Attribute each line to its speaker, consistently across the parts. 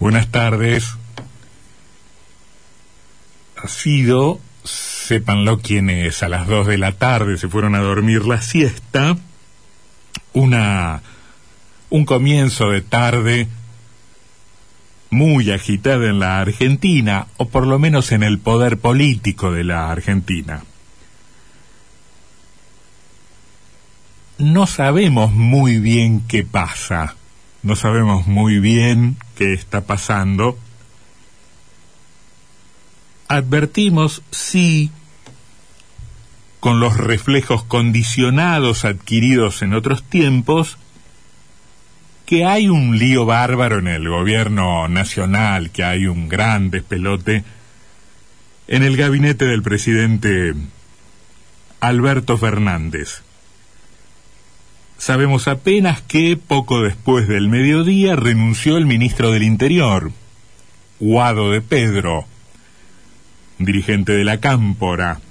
Speaker 1: Buenas tardes. Ha sido, sépanlo quienes a las dos de la tarde se fueron a dormir la siesta, una un comienzo de tarde muy agitada en la Argentina, o por lo menos en el poder político de la Argentina. No sabemos muy bien qué pasa, no sabemos muy bien qué está pasando. Advertimos, sí, con los reflejos condicionados adquiridos en otros tiempos, que hay un lío bárbaro en el gobierno nacional, que hay un gran despelote en el gabinete del presidente Alberto Fernández. Sabemos apenas que poco después del mediodía renunció el ministro del Interior, Guado de Pedro, dirigente de la Cámpora,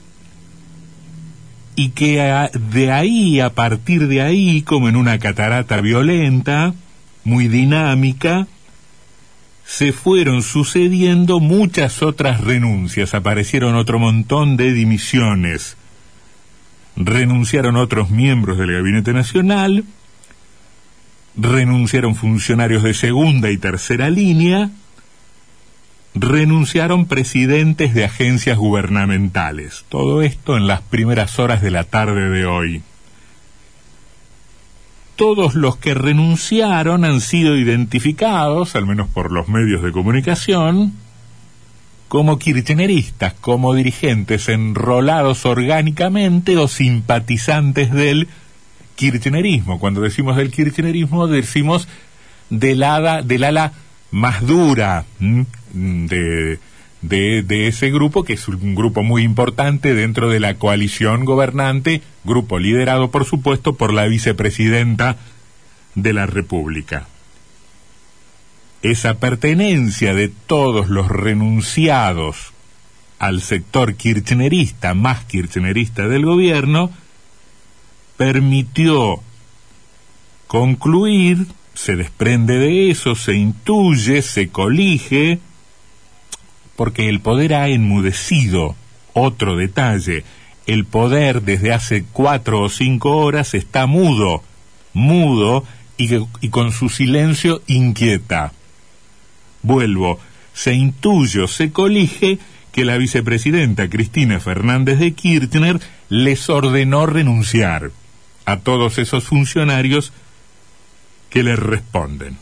Speaker 1: y que de ahí, a partir de ahí, como en una catarata violenta, muy dinámica, se fueron sucediendo muchas otras renuncias, aparecieron otro montón de dimisiones, renunciaron otros miembros del Gabinete Nacional, renunciaron funcionarios de segunda y tercera línea, renunciaron presidentes de agencias gubernamentales. Todo esto en las primeras horas de la tarde de hoy todos los que renunciaron han sido identificados, al menos por los medios de comunicación, como kirchneristas, como dirigentes enrolados orgánicamente o simpatizantes del kirchnerismo. Cuando decimos del kirchnerismo, decimos del ala, del ala más dura de, de, ese grupo, que es un grupo muy importante dentro de la coalición gobernante, grupo liderado, por supuesto, por la vicepresidenta de la República. Esa pertenencia de todos los renunciados al sector kirchnerista, más kirchnerista del gobierno, permitió concluir, se desprende de eso, se intuye, se colige, porque el poder ha enmudecido. Otro detalle, el poder desde hace cuatro o cinco horas está mudo, mudo y, y con su silencio inquieta. Vuelvo, se intuye se colige que la vicepresidenta Cristina Fernández de Kirchner les ordenó renunciar a todos esos funcionarios que les responden.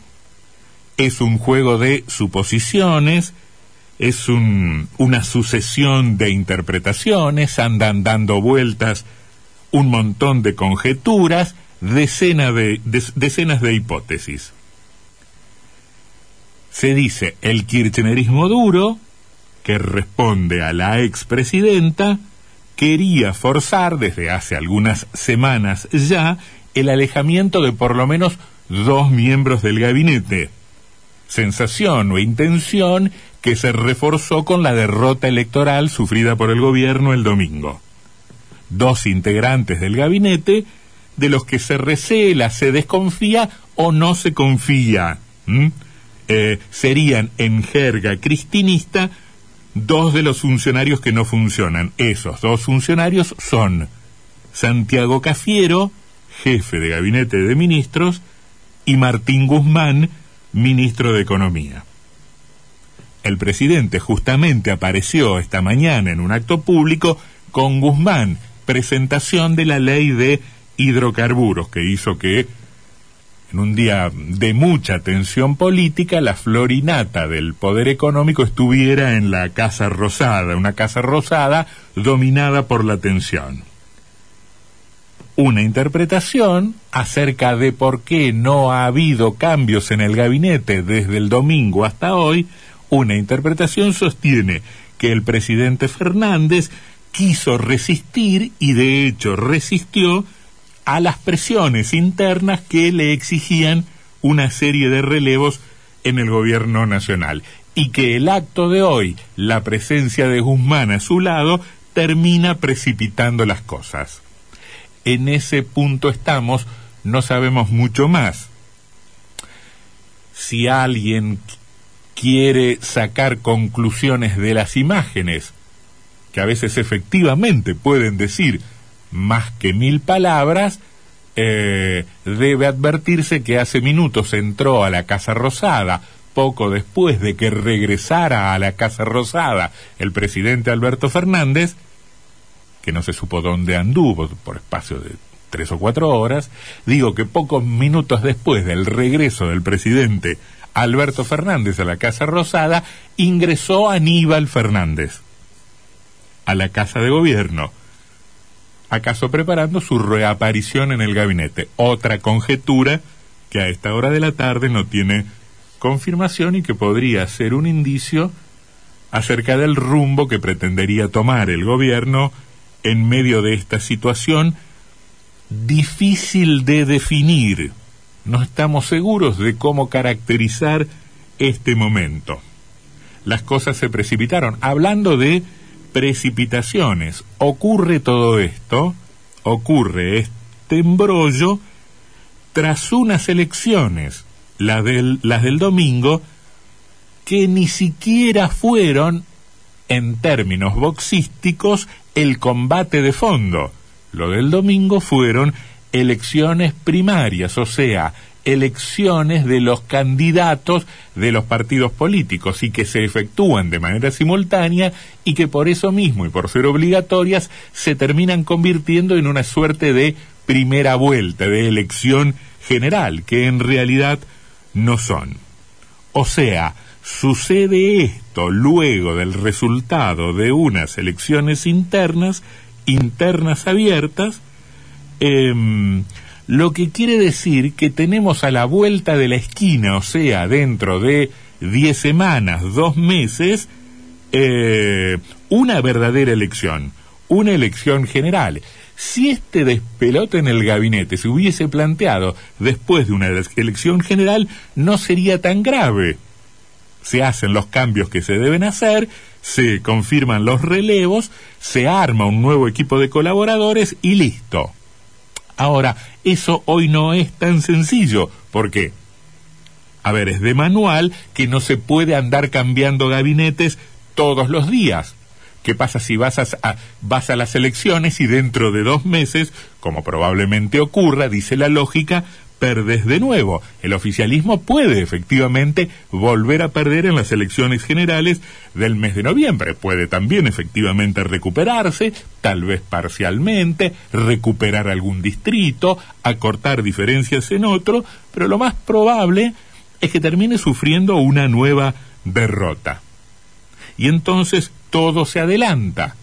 Speaker 1: Es un juego de suposiciones, es un, una sucesión de interpretaciones, andan dando vueltas un montón de conjeturas, de, decenas de hipótesis. Se dice el kirchnerismo duro, que responde a la expresidenta, quería forzar desde hace algunas semanas ya el alejamiento de por lo menos dos miembros del gabinete. Sensación o intención que se reforzó con la derrota electoral sufrida por el gobierno el domingo. Dos integrantes del gabinete de los que se recela, se desconfía o no se confía. Eh, serían en jerga cristinista dos de los funcionarios que no funcionan. Esos dos funcionarios son Santiago Cafiero, jefe de gabinete de ministros, y Martín Guzmán, ministro de Economía. El presidente justamente apareció esta mañana en un acto público con Guzmán, presentación de la ley de hidrocarburos, que hizo que en un día de mucha tensión política, la florinata del poder económico estuviera en la Casa Rosada, una Casa Rosada dominada por la tensión. Una interpretación acerca de por qué no ha habido cambios en el gabinete desde el domingo hasta hoy una interpretación sostiene que el presidente Fernández quiso resistir y de hecho resistió a las presiones internas que le exigían una serie de relevos en el gobierno nacional y que el acto de hoy, la presencia de Guzmán a su lado, termina precipitando las cosas. En ese punto estamos, no sabemos mucho más. Si alguien quiere sacar conclusiones de las imágenes, que a veces efectivamente pueden decir más que mil palabras, eh, debe advertirse que hace minutos entró a la Casa Rosada, poco después de que regresara a la Casa Rosada el presidente Alberto Fernández, que no se supo dónde anduvo por espacio de tres o cuatro horas, digo que pocos minutos después del regreso del presidente Alberto Fernández a la Casa Rosada, ingresó Aníbal Fernández a la Casa de Gobierno, acaso preparando su reaparición en el gabinete. Otra conjetura que a esta hora de la tarde no tiene confirmación y que podría ser un indicio acerca del rumbo que pretendería tomar el gobierno en medio de esta situación difícil de definir. No estamos seguros de cómo caracterizar este momento. Las cosas se precipitaron. Hablando de precipitaciones, ocurre todo esto, ocurre este embrollo tras unas elecciones, las del, las del domingo, que ni siquiera fueron, en términos boxísticos, el combate de fondo. Lo del domingo fueron elecciones primarias, o sea, elecciones de los candidatos de los partidos políticos y que se efectúan de manera simultánea y que por eso mismo y por ser obligatorias se terminan convirtiendo en una suerte de primera vuelta, de elección general, que en realidad no son. O sea, sucede esto luego del resultado de unas elecciones internas, internas abiertas, eh, lo que quiere decir que tenemos a la vuelta de la esquina, o sea, dentro de diez semanas, dos meses, eh, una verdadera elección, una elección general. Si este despelote en el gabinete se hubiese planteado después de una elección general, no sería tan grave. Se hacen los cambios que se deben hacer, se confirman los relevos, se arma un nuevo equipo de colaboradores y listo. Ahora, eso hoy no es tan sencillo. ¿Por qué? A ver, es de manual que no se puede andar cambiando gabinetes todos los días. ¿Qué pasa si vas a, vas a las elecciones y dentro de dos meses, como probablemente ocurra, dice la lógica, perdes de nuevo. El oficialismo puede efectivamente volver a perder en las elecciones generales del mes de noviembre. Puede también efectivamente recuperarse, tal vez parcialmente, recuperar algún distrito, acortar diferencias en otro, pero lo más probable es que termine sufriendo una nueva derrota. Y entonces todo se adelanta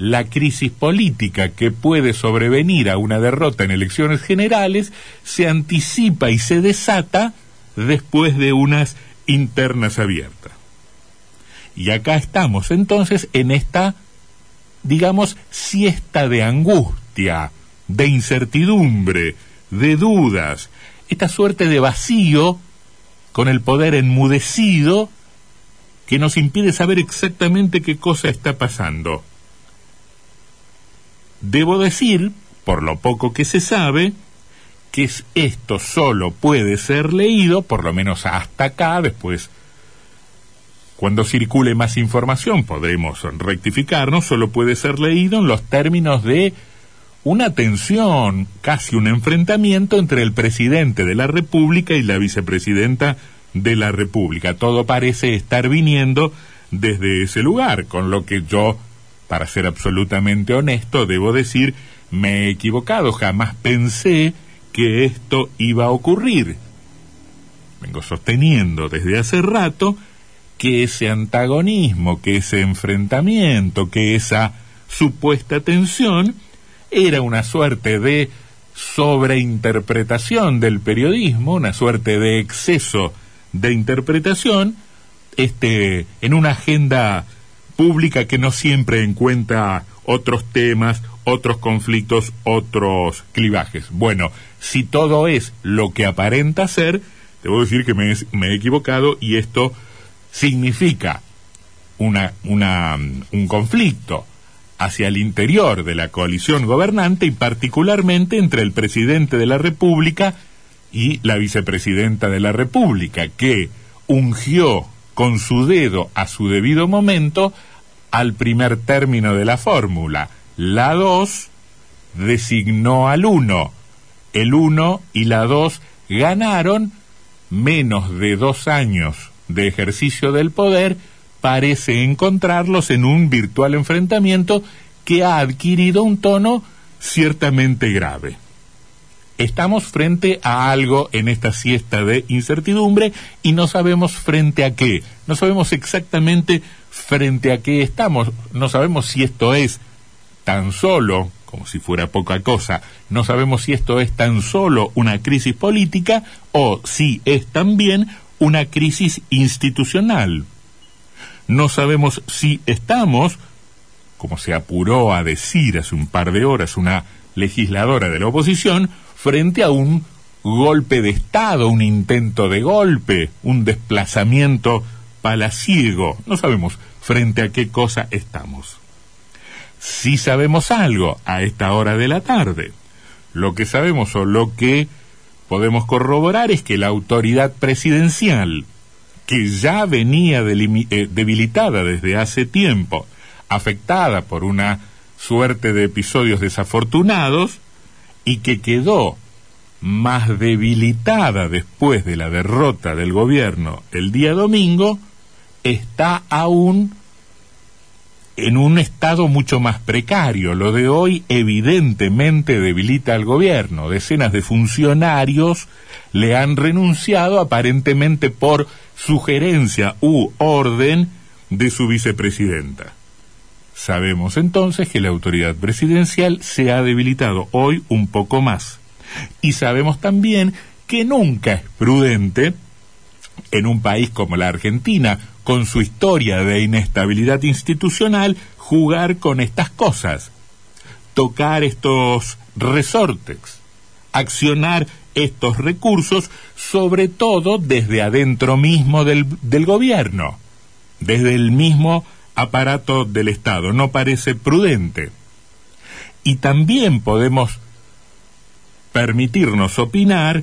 Speaker 1: la crisis política que puede sobrevenir a una derrota en elecciones generales se anticipa y se desata después de unas internas abiertas. Y acá estamos entonces en esta, digamos, siesta de angustia, de incertidumbre, de dudas, esta suerte de vacío con el poder enmudecido que nos impide saber exactamente qué cosa está pasando. Debo decir, por lo poco que se sabe, que esto solo puede ser leído, por lo menos hasta acá, después, cuando circule más información podremos rectificarnos, solo puede ser leído en los términos de una tensión, casi un enfrentamiento entre el presidente de la República y la vicepresidenta de la República. Todo parece estar viniendo desde ese lugar, con lo que yo para ser absolutamente honesto, debo decir, me he equivocado, jamás pensé que esto iba a ocurrir. Vengo sosteniendo desde hace rato que ese antagonismo, que ese enfrentamiento, que esa supuesta tensión era una suerte de sobreinterpretación del periodismo, una suerte de exceso de interpretación, este, en una agenda pública que no siempre encuentra otros temas, otros conflictos, otros clivajes. Bueno, si todo es lo que aparenta ser, debo decir que me, he equivocado y esto significa una, una, un conflicto hacia el interior de la coalición gobernante y particularmente entre el presidente de la República y la vicepresidenta de la República, que ungió con su dedo a su debido momento al primer término de la fórmula. La 2 designó al 1. El 1 y la 2 ganaron menos de dos años de ejercicio del poder, parece encontrarlos en un virtual enfrentamiento que ha adquirido un tono ciertamente grave. Estamos frente a algo en esta siesta de incertidumbre y no sabemos frente a qué. No sabemos exactamente frente a qué estamos. No sabemos si esto es tan solo, como si fuera poca cosa, no sabemos si esto es tan solo una crisis política o si es también una crisis institucional. No sabemos si estamos, como se apuró a decir hace un par de horas una legisladora de la oposición, frente a un golpe de Estado, un intento de golpe, un desplazamiento palaciego. No sabemos frente a qué cosa estamos. Si sabemos algo a esta hora de la tarde. Lo que sabemos o lo que podemos corroborar es que la autoridad presidencial, que ya venía eh, debilitada desde hace tiempo, afectada por una suerte de episodios desafortunados, y que quedó más debilitada después de la derrota del gobierno el día domingo, está aún en un estado mucho más precario. Lo de hoy evidentemente debilita al gobierno. Decenas de funcionarios le han renunciado aparentemente por sugerencia u orden de su vicepresidenta. Sabemos entonces que la autoridad presidencial se ha debilitado hoy un poco más. Y sabemos también que nunca es prudente en un país como la Argentina, con su historia de inestabilidad institucional, jugar con estas cosas, tocar estos resortes, accionar estos recursos, sobre todo desde adentro mismo del, del gobierno, desde el mismo aparato del Estado. No parece prudente. Y también podemos permitirnos opinar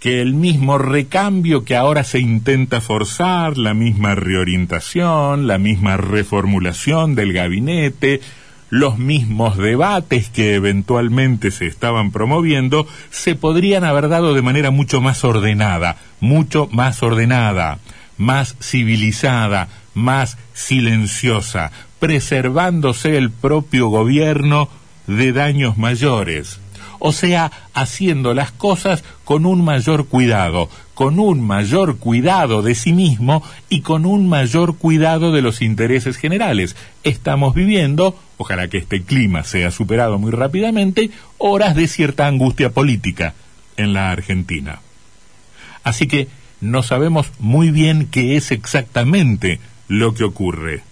Speaker 1: que el mismo recambio que ahora se intenta forzar, la misma reorientación, la misma reformulación del gabinete, los mismos debates que eventualmente se estaban promoviendo, se podrían haber dado de manera mucho más ordenada, mucho más ordenada, más civilizada, más silenciosa, preservándose el propio gobierno de daños mayores. O sea, haciendo las cosas con un mayor cuidado, con un mayor cuidado de sí mismo y con un mayor cuidado de los intereses generales. Estamos viviendo, ojalá que este clima sea superado muy rápidamente, horas de cierta angustia política en la Argentina. Así que no sabemos muy bien qué es exactamente lo que ocurre.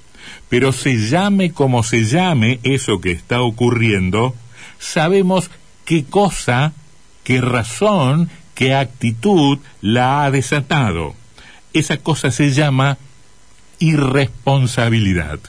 Speaker 1: Pero se llame como se llame eso que está ocurriendo, sabemos qué cosa, qué razón, qué actitud la ha desatado. Esa cosa se llama irresponsabilidad.